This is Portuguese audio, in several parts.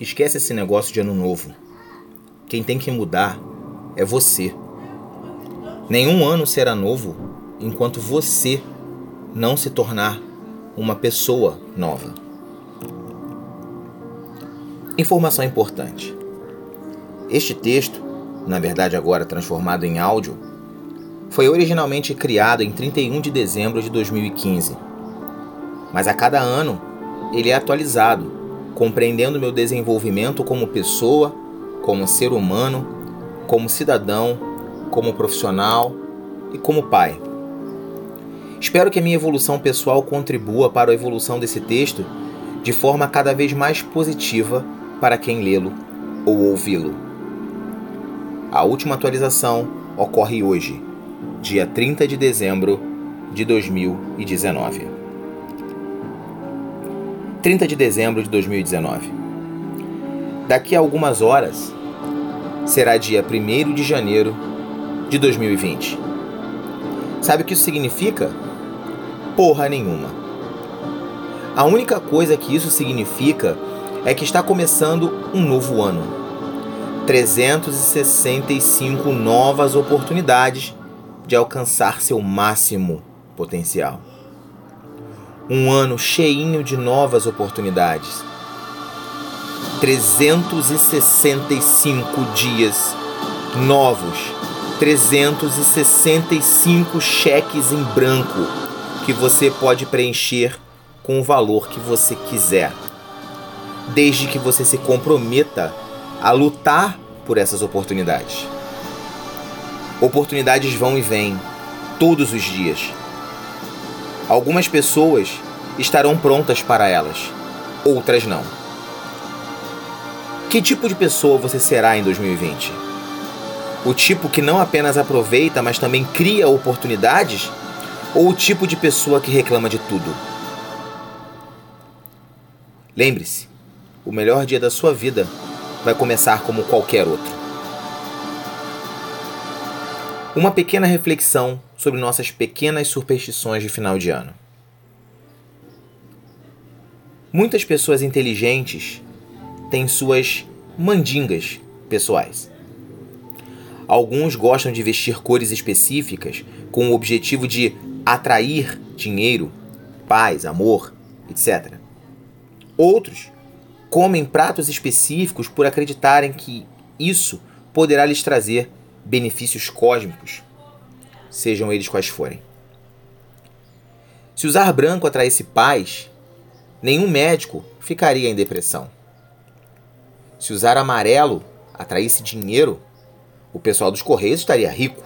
esquece esse negócio de ano novo. Quem tem que mudar é você. Nenhum ano será novo enquanto você não se tornar uma pessoa nova. Informação importante. Este texto, na verdade agora transformado em áudio, foi originalmente criado em 31 de dezembro de 2015. Mas a cada ano ele é atualizado, compreendendo meu desenvolvimento como pessoa, como ser humano, como cidadão, como profissional e como pai. Espero que a minha evolução pessoal contribua para a evolução desse texto de forma cada vez mais positiva para quem lê-lo ou ouvi-lo. A última atualização ocorre hoje, dia 30 de dezembro de 2019. 30 de dezembro de 2019. Daqui a algumas horas será dia 1 de janeiro de 2020. Sabe o que isso significa? Porra nenhuma. A única coisa que isso significa é que está começando um novo ano. 365 novas oportunidades de alcançar seu máximo potencial. Um ano cheinho de novas oportunidades. 365 dias novos. 365 cheques em branco que você pode preencher com o valor que você quiser. Desde que você se comprometa a lutar por essas oportunidades. Oportunidades vão e vêm todos os dias. Algumas pessoas estarão prontas para elas, outras não. Que tipo de pessoa você será em 2020? O tipo que não apenas aproveita, mas também cria oportunidades? Ou o tipo de pessoa que reclama de tudo? Lembre-se, o melhor dia da sua vida vai começar como qualquer outro. Uma pequena reflexão sobre nossas pequenas superstições de final de ano. Muitas pessoas inteligentes têm suas mandingas pessoais. Alguns gostam de vestir cores específicas com o objetivo de atrair dinheiro, paz, amor, etc. Outros comem pratos específicos por acreditarem que isso poderá lhes trazer benefícios cósmicos, sejam eles quais forem. Se usar branco atraísse paz, nenhum médico ficaria em depressão. Se usar amarelo atraísse dinheiro, o pessoal dos Correios estaria rico.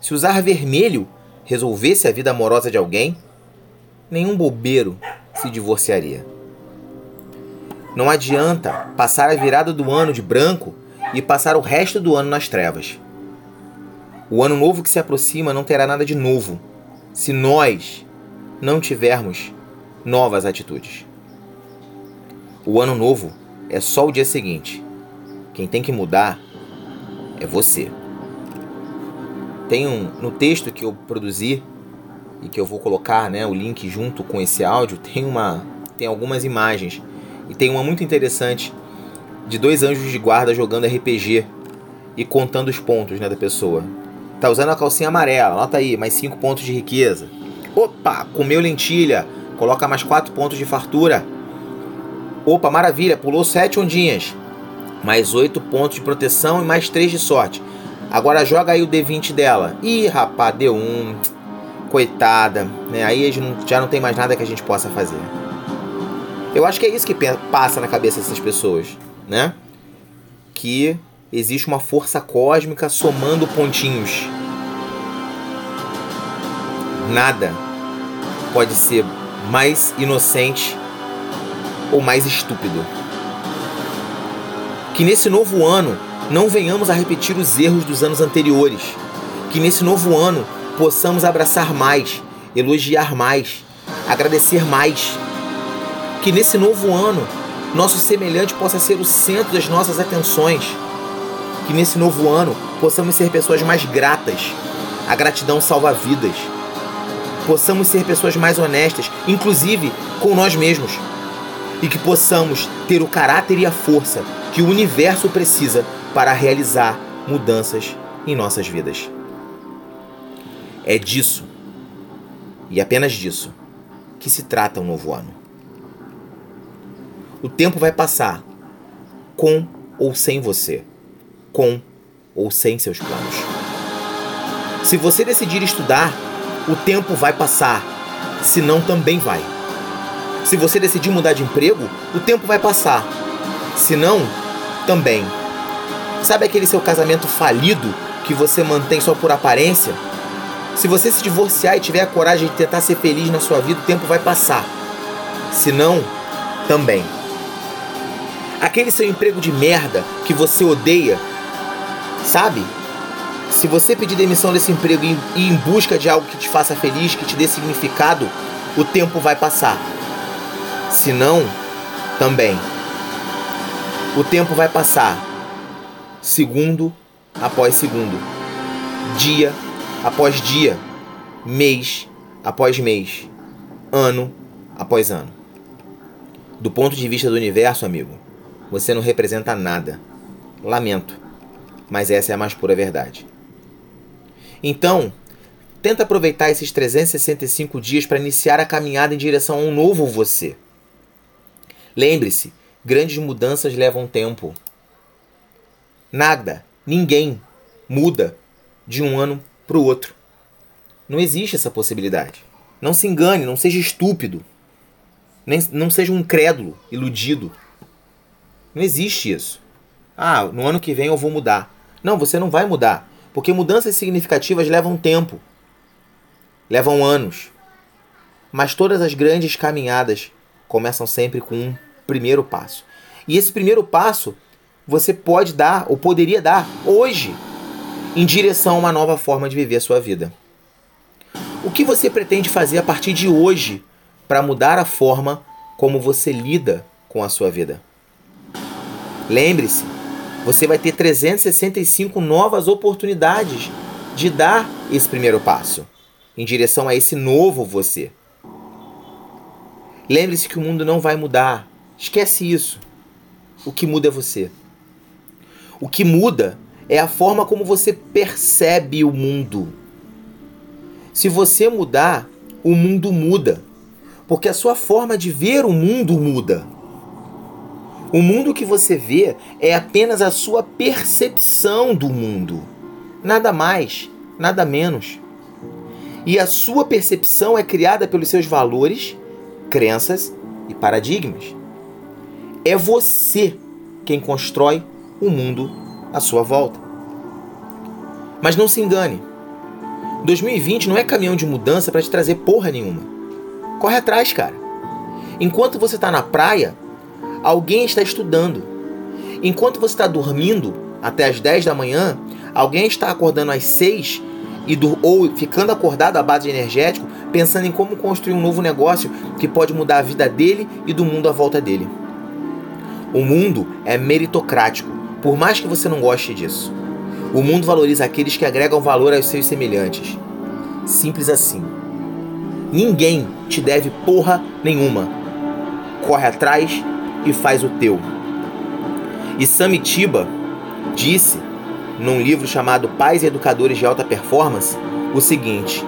Se usar vermelho resolvesse a vida amorosa de alguém, nenhum bobeiro se divorciaria. Não adianta passar a virada do ano de branco e passar o resto do ano nas trevas. O ano novo que se aproxima não terá nada de novo se nós não tivermos novas atitudes. O ano novo é só o dia seguinte. Quem tem que mudar é você. Tem um no texto que eu produzi e que eu vou colocar, né, o link junto com esse áudio, tem uma tem algumas imagens e tem uma muito interessante de dois anjos de guarda jogando RPG e contando os pontos, né, da pessoa. Tá usando a calcinha amarela, anota aí, mais 5 pontos de riqueza. Opa, comeu lentilha, coloca mais 4 pontos de fartura. Opa, maravilha, pulou 7 ondinhas. Mais 8 pontos de proteção e mais 3 de sorte. Agora joga aí o D20 dela. Ih, rapaz, deu um. Coitada. Né? Aí já não tem mais nada que a gente possa fazer. Eu acho que é isso que passa na cabeça dessas pessoas, né? Que existe uma força cósmica somando pontinhos. Nada pode ser mais inocente ou mais estúpido. Que nesse novo ano não venhamos a repetir os erros dos anos anteriores. Que nesse novo ano possamos abraçar mais, elogiar mais, agradecer mais. Que nesse novo ano nosso semelhante possa ser o centro das nossas atenções que nesse novo ano possamos ser pessoas mais gratas. A gratidão salva vidas. Possamos ser pessoas mais honestas, inclusive com nós mesmos. e que possamos ter o caráter e a força que o universo precisa para realizar mudanças em nossas vidas. É disso, e apenas disso, que se trata o um novo ano. O tempo vai passar, com ou sem você, com ou sem seus planos. Se você decidir estudar, o tempo vai passar, se não também vai. Se você decidir mudar de emprego, o tempo vai passar, se não também. Sabe aquele seu casamento falido que você mantém só por aparência? Se você se divorciar e tiver a coragem de tentar ser feliz na sua vida, o tempo vai passar. Se não, também. Aquele seu emprego de merda que você odeia, sabe? Se você pedir demissão desse emprego e ir em busca de algo que te faça feliz, que te dê significado, o tempo vai passar. Se não, também. O tempo vai passar, segundo após segundo, dia após dia, mês após mês, ano após ano. Do ponto de vista do universo, amigo, você não representa nada. Lamento, mas essa é a mais pura verdade. Então, tenta aproveitar esses 365 dias para iniciar a caminhada em direção a um novo você. Lembre-se, grandes mudanças levam tempo. Nada, ninguém muda de um ano para o outro. Não existe essa possibilidade. Não se engane, não seja estúpido. Nem, não seja um incrédulo, iludido. Não existe isso. Ah, no ano que vem eu vou mudar. Não, você não vai mudar. Porque mudanças significativas levam tempo. Levam anos. Mas todas as grandes caminhadas começam sempre com um primeiro passo. E esse primeiro passo você pode dar, ou poderia dar, hoje em direção a uma nova forma de viver a sua vida. O que você pretende fazer a partir de hoje para mudar a forma como você lida com a sua vida? Lembre-se, você vai ter 365 novas oportunidades de dar esse primeiro passo em direção a esse novo você. Lembre-se que o mundo não vai mudar. Esquece isso. O que muda é você. O que muda é a forma como você percebe o mundo. Se você mudar, o mundo muda, porque a sua forma de ver o mundo muda. O mundo que você vê é apenas a sua percepção do mundo. Nada mais, nada menos. E a sua percepção é criada pelos seus valores, crenças e paradigmas. É você quem constrói o mundo à sua volta. Mas não se engane. 2020 não é caminhão de mudança para te trazer porra nenhuma. Corre atrás, cara. Enquanto você está na praia, alguém está estudando. Enquanto você está dormindo até as 10 da manhã, alguém está acordando às 6 e do, ou ficando acordado à base de energético, pensando em como construir um novo negócio que pode mudar a vida dele e do mundo à volta dele. O mundo é meritocrático por mais que você não goste disso. O mundo valoriza aqueles que agregam valor aos seus semelhantes. Simples assim. Ninguém te deve porra nenhuma. Corre atrás e faz o teu. E Samitiba disse, num livro chamado Pais e Educadores de Alta Performance, o seguinte: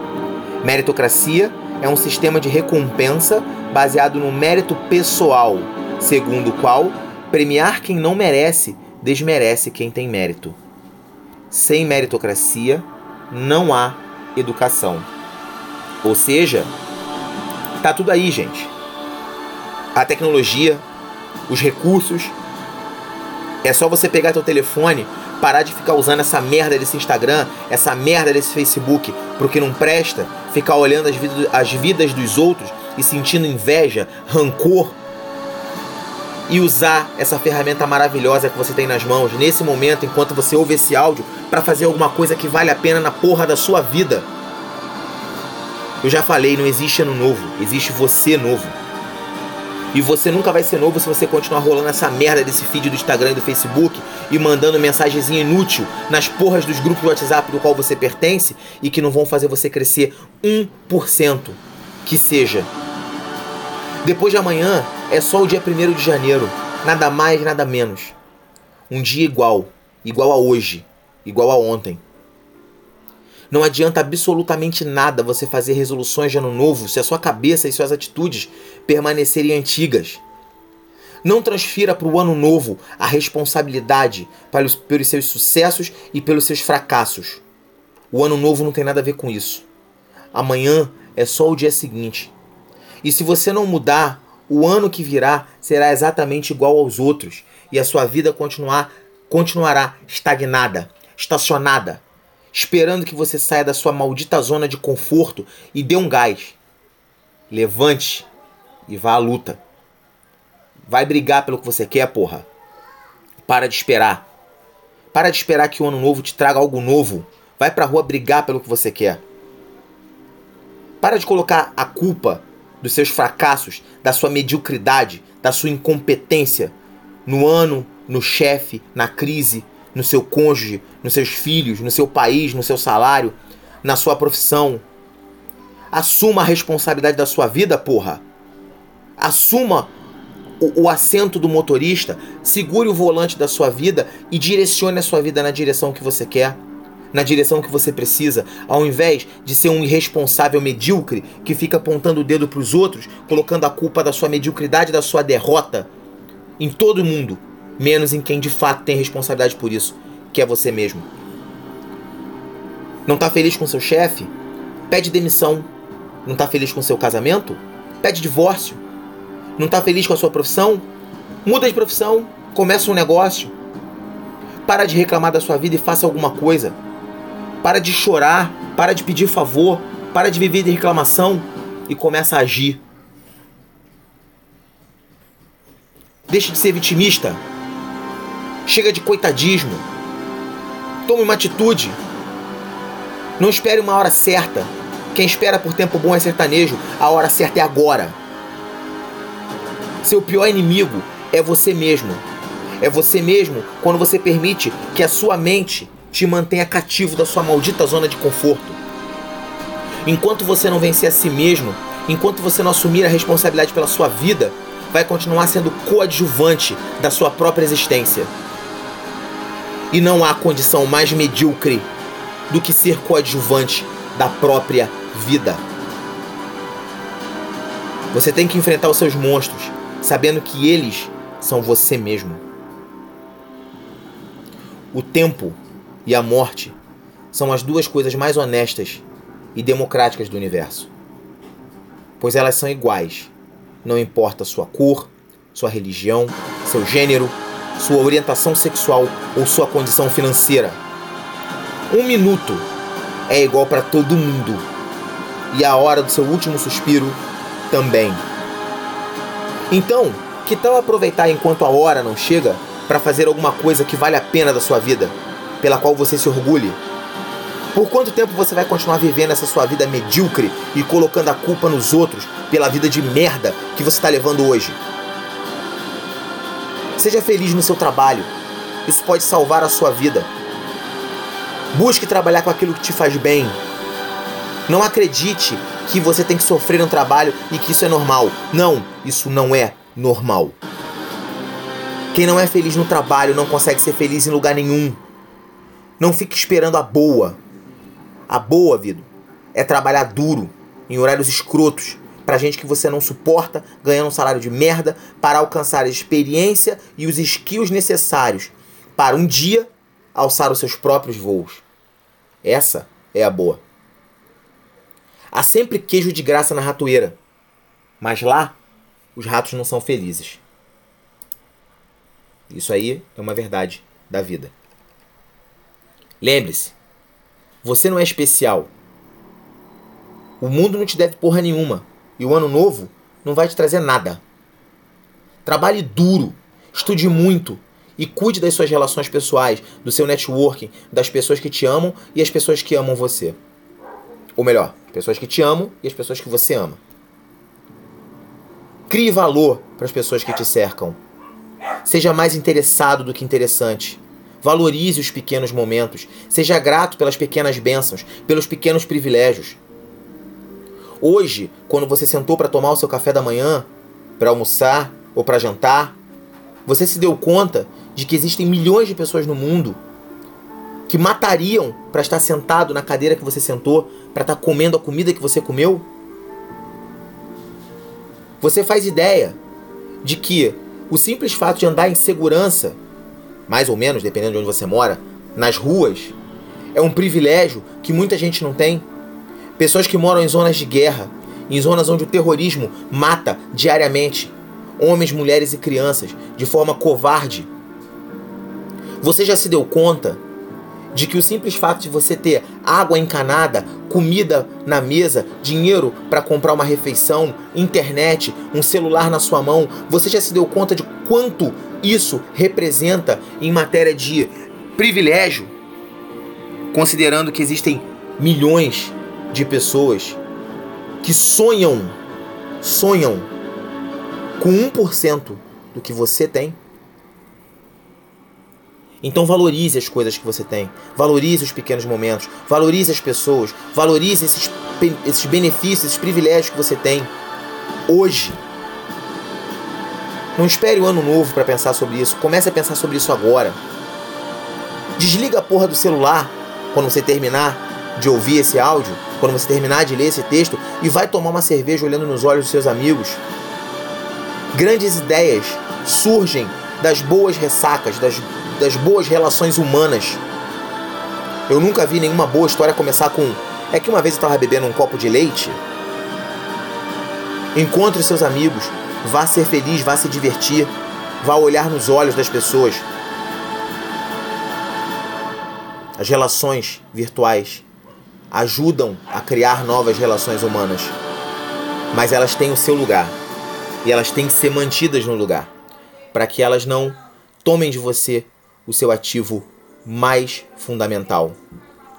meritocracia é um sistema de recompensa baseado no mérito pessoal, segundo o qual premiar quem não merece desmerece quem tem mérito. Sem meritocracia não há educação. Ou seja, tá tudo aí, gente. A tecnologia, os recursos. É só você pegar teu telefone, parar de ficar usando essa merda desse Instagram, essa merda desse Facebook, porque não presta, ficar olhando as vidas, as vidas dos outros e sentindo inveja, rancor e usar essa ferramenta maravilhosa que você tem nas mãos nesse momento, enquanto você ouve esse áudio, para fazer alguma coisa que vale a pena na porra da sua vida. Eu já falei, não existe ano novo, existe você novo. E você nunca vai ser novo se você continuar rolando essa merda desse feed do Instagram e do Facebook e mandando mensagenzinha inútil nas porras dos grupos do WhatsApp do qual você pertence e que não vão fazer você crescer 1%. Que seja. Depois de amanhã, é só o dia 1 de janeiro, nada mais, nada menos. Um dia igual, igual a hoje, igual a ontem. Não adianta absolutamente nada você fazer resoluções de ano novo se a sua cabeça e suas atitudes permanecerem antigas. Não transfira para o ano novo a responsabilidade pelos, seus sucessos e pelos seus fracassos. O ano novo não tem nada a ver com isso. Amanhã é só o dia seguinte. E se você não mudar, o ano que virá será exatamente igual aos outros e a sua vida continuar, continuará estagnada, estacionada, esperando que você saia da sua maldita zona de conforto e dê um gás. Levante e vá à luta. Vai brigar pelo que você quer, porra. Para de esperar. Para de esperar que o ano novo te traga algo novo. Vai pra rua brigar pelo que você quer. Para de colocar a culpa dos seus fracassos, da sua mediocridade, da sua incompetência no ano, no chefe, na crise, no seu cônjuge, nos seus filhos, no seu país, no seu salário, na sua profissão. Assuma a responsabilidade da sua vida, porra. Assuma o, o, assento do motorista, segure o volante da sua vida e direcione a sua vida na direção que você quer, na direção que você precisa, ao invés de ser um irresponsável medíocre que fica apontando o dedo para os outros, colocando a culpa da sua mediocridade, da sua derrota em todo mundo menos em quem de fato tem responsabilidade por isso, que é você mesmo. Não tá feliz com seu chefe? Pede demissão. Não tá feliz com seu casamento? Pede divórcio. Não tá feliz com a sua profissão? Muda de profissão, começa um negócio. Para de reclamar da sua vida e faça alguma coisa. Para de chorar, para de pedir favor, para de viver de reclamação e começa a agir. Deixe de ser vitimista. Chega de coitadismo. Tome uma atitude. Não espere uma hora certa. Quem espera por tempo bom é sertanejo. A hora certa é agora. Seu pior inimigo é você mesmo. É você mesmo quando você permite que a sua mente te mantenha cativo da sua maldita zona de conforto. Enquanto você não vencer a si mesmo, enquanto você não assumir a responsabilidade pela sua vida, vai continuar sendo coadjuvante da sua própria existência. E não há condição mais medíocre do que ser coadjuvante da própria vida. Você tem que enfrentar os seus monstros, sabendo que eles são você mesmo. O tempo e a morte são as duas coisas mais honestas e democráticas do universo. Pois elas são iguais, não importa sua cor, sua religião, seu gênero sua orientação sexual ou sua condição financeira. Um minuto é igual para todo mundo. E a hora do seu último suspiro também. Então, que tal aproveitar enquanto a hora não chega para fazer alguma coisa que vale a pena da sua vida, pela qual você se orgulhe? Por quanto tempo você vai continuar vivendo essa sua vida medíocre e colocando a culpa nos outros pela vida de merda que você está levando hoje? Seja feliz no seu trabalho. Isso pode salvar a sua vida. Busque trabalhar com aquilo que te faz bem. Não acredite que você tem que sofrer no trabalho e que isso é normal. Não, isso não é normal. Quem não é feliz no trabalho não consegue ser feliz em lugar nenhum. Não fique esperando a boa. A boa, vida, é trabalhar duro, em horários escrotos, para gente que você não suporta, ganhando um salário de merda, para alcançar a experiência e os skills necessários para um dia alçar os seus próprios voos. Essa é a boa. Há sempre queijo de graça na ratoeira, mas lá os ratos não são felizes. Isso aí é uma verdade da vida. Lembre-se, você não é especial. O mundo não te deve porra nenhuma. E o ano novo não vai te trazer nada. Trabalhe duro, estude muito e cuide das suas relações pessoais, do seu networking, das pessoas que te amam e as pessoas que amam você. Ou melhor, as pessoas que te amam e as pessoas que você ama. Crie valor para as pessoas que te cercam. Seja mais interessado do que interessante. Valorize os pequenos momentos. Seja grato pelas pequenas bênçãos, pelos pequenos privilégios. Hoje, quando você sentou para tomar o seu café da manhã, para almoçar ou para jantar? Você se deu conta de que existem milhões de pessoas no mundo que matariam para estar sentado na cadeira que você sentou, para estar comendo a comida que você comeu? Você faz ideia de que o simples fato de andar em segurança, mais ou menos, dependendo de onde você mora, nas ruas, é um privilégio que muita gente não tem? Pessoas que moram em zonas de guerra, em zonas onde o terrorismo mata diariamente homens, mulheres e crianças de forma covarde. Você já se deu conta de que o simples fato de você ter água encanada, comida na mesa, dinheiro para comprar uma refeição, internet, um celular na sua mão, você já se deu conta de quanto isso representa em matéria de privilégio? Considerando que existem milhões de pessoas que sonham, sonham com 1% do que você tem. Então valorize as coisas que você tem, valorize os pequenos momentos, valorize as pessoas, valorize esses, esses benefícios, esses privilégios que você tem hoje. Não espere o ano novo para pensar sobre isso, comece a pensar sobre isso agora. Desliga a porra do celular quando você terminar de ouvir esse áudio, quando você terminar de ler esse texto e vai tomar uma cerveja olhando nos olhos dos seus amigos. Grandes ideias surgem das boas ressacas, das das boas relações humanas. Eu nunca vi nenhuma boa história começar com. É que uma vez eu estava bebendo um copo de leite. Encontre seus amigos, vá ser feliz, vá se divertir, vá olhar nos olhos das pessoas. As relações virtuais ajudam a criar novas relações humanas, mas elas têm o seu lugar e elas têm que ser mantidas no lugar para que elas não tomem de você o seu ativo mais fundamental,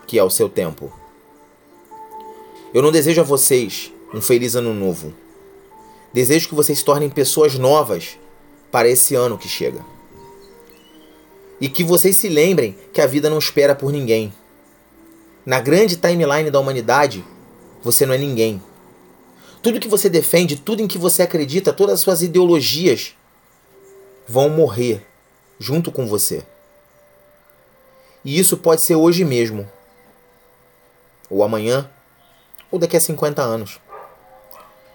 que é o seu tempo. Eu não desejo a vocês um feliz ano novo. Desejo que vocês se tornem pessoas novas para esse ano que chega. E que vocês se lembrem que a vida não espera por ninguém. Na grande timeline da humanidade, você não é ninguém. Tudo que você defende, tudo em que você acredita, todas as suas ideologias vão morrer junto com você. E isso pode ser hoje mesmo, ou amanhã, ou daqui a 50 anos.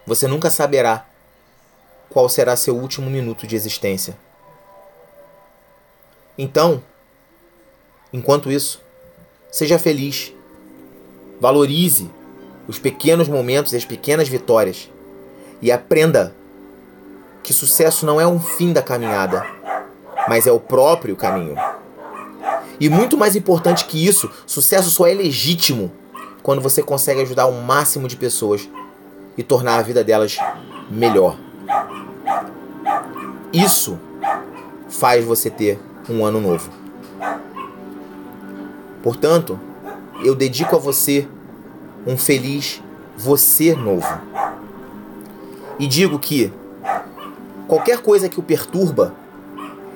Você nunca saberá qual será seu último minuto de existência. Então, enquanto isso, seja feliz. Valorize os pequenos momentos e as pequenas vitórias. E aprenda que sucesso não é um fim da caminhada, mas é o próprio caminho. E muito mais importante que isso, sucesso só é legítimo quando você consegue ajudar o máximo de pessoas e tornar a vida delas melhor. Isso faz você ter um ano novo. Portanto, eu dedico a você um feliz você novo. E digo que qualquer coisa que o perturba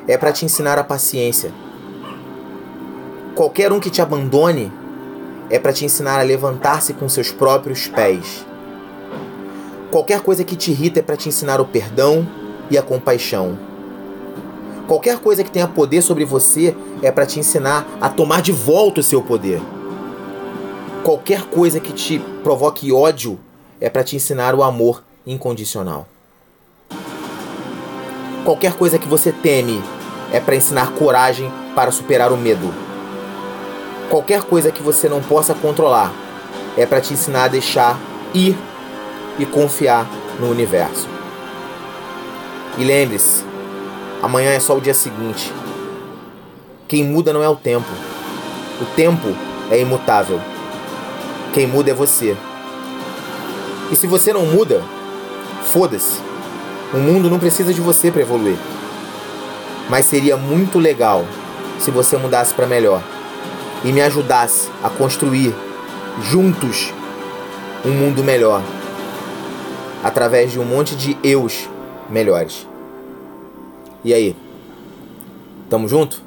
é para te ensinar a paciência Qualquer um que te abandone é para te ensinar a levantar-se com seus próprios pés. Qualquer coisa que te irrita é para te ensinar o perdão e a compaixão. Qualquer coisa que tenha poder sobre você é para te ensinar a tomar de volta o seu poder. Qualquer coisa que te provoque ódio é para te ensinar o amor incondicional. Qualquer coisa que você teme é para ensinar coragem para superar o medo. Qualquer coisa que você não possa controlar é para te ensinar a deixar ir e confiar no universo. E lembre-se, amanhã é só o dia seguinte. Quem muda não é o tempo. O tempo é imutável. Quem muda é você. E se você não muda, foda-se. O mundo não precisa de você para evoluir. Mas seria muito legal se você mudasse para melhor e me ajudasse a construir juntos um mundo melhor através de um monte de eus melhores. E aí? Tamo junto?